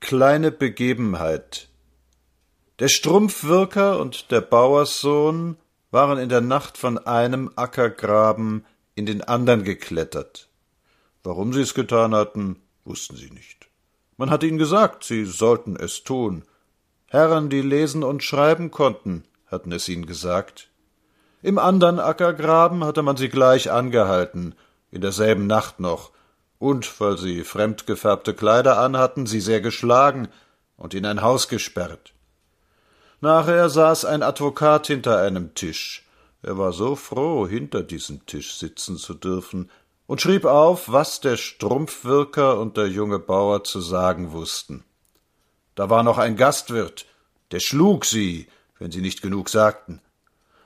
Kleine Begebenheit Der Strumpfwirker und der Bauerssohn waren in der Nacht von einem Ackergraben in den andern geklettert. Warum sie es getan hatten, wussten sie nicht. Man hatte ihnen gesagt, sie sollten es tun. Herren, die lesen und schreiben konnten, hatten es ihnen gesagt. Im andern Ackergraben hatte man sie gleich angehalten, in derselben Nacht noch, und, weil sie fremdgefärbte Kleider anhatten, sie sehr geschlagen und in ein Haus gesperrt. Nachher saß ein Advokat hinter einem Tisch. Er war so froh, hinter diesem Tisch sitzen zu dürfen, und schrieb auf, was der Strumpfwirker und der junge Bauer zu sagen wussten. Da war noch ein Gastwirt, der schlug sie, wenn sie nicht genug sagten.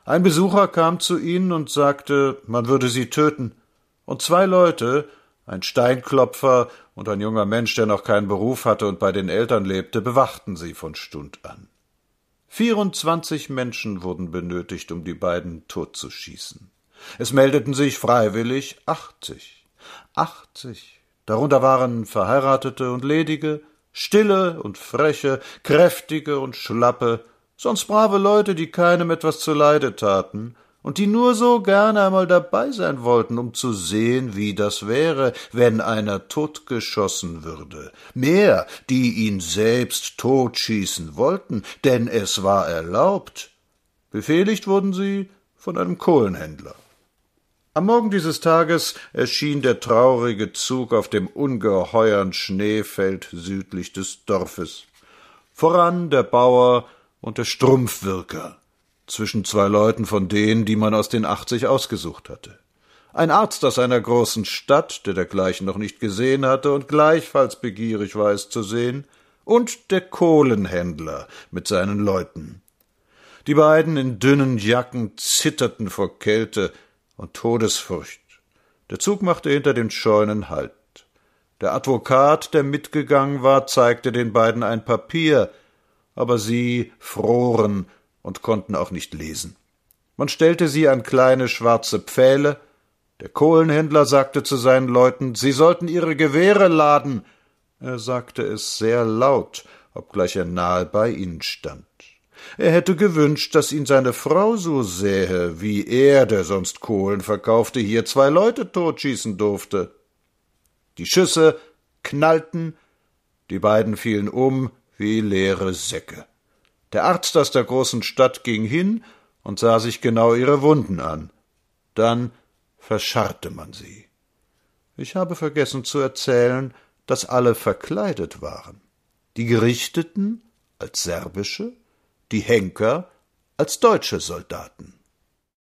Ein Besucher kam zu ihnen und sagte, man würde sie töten, und zwei Leute, ein Steinklopfer und ein junger Mensch, der noch keinen Beruf hatte und bei den Eltern lebte, bewachten sie von Stund an. Vierundzwanzig Menschen wurden benötigt, um die beiden totzuschießen. Es meldeten sich freiwillig achtzig. Achtzig. Darunter waren Verheiratete und Ledige, stille und freche, kräftige und schlappe, sonst brave Leute, die keinem etwas zuleide taten, und die nur so gerne einmal dabei sein wollten, um zu sehen, wie das wäre, wenn einer totgeschossen würde. Mehr, die ihn selbst totschießen wollten, denn es war erlaubt. Befehligt wurden sie von einem Kohlenhändler. Am Morgen dieses Tages erschien der traurige Zug auf dem ungeheuern Schneefeld südlich des Dorfes. Voran der Bauer und der Strumpfwirker zwischen zwei Leuten von denen, die man aus den achtzig ausgesucht hatte. Ein Arzt aus einer großen Stadt, der dergleichen noch nicht gesehen hatte und gleichfalls begierig war, es zu sehen, und der Kohlenhändler mit seinen Leuten. Die beiden in dünnen Jacken zitterten vor Kälte und Todesfurcht. Der Zug machte hinter den Scheunen Halt. Der Advokat, der mitgegangen war, zeigte den beiden ein Papier, aber sie froren und konnten auch nicht lesen. Man stellte sie an kleine schwarze Pfähle, der Kohlenhändler sagte zu seinen Leuten, sie sollten ihre Gewehre laden. Er sagte es sehr laut, obgleich er nahe bei ihnen stand. Er hätte gewünscht, dass ihn seine Frau so sähe, wie er, der sonst Kohlen verkaufte, hier zwei Leute totschießen durfte. Die Schüsse knallten, die beiden fielen um wie leere Säcke. Der Arzt aus der großen Stadt ging hin und sah sich genau ihre Wunden an. Dann verscharrte man sie. Ich habe vergessen zu erzählen, dass alle verkleidet waren. Die Gerichteten als serbische, die Henker als deutsche Soldaten.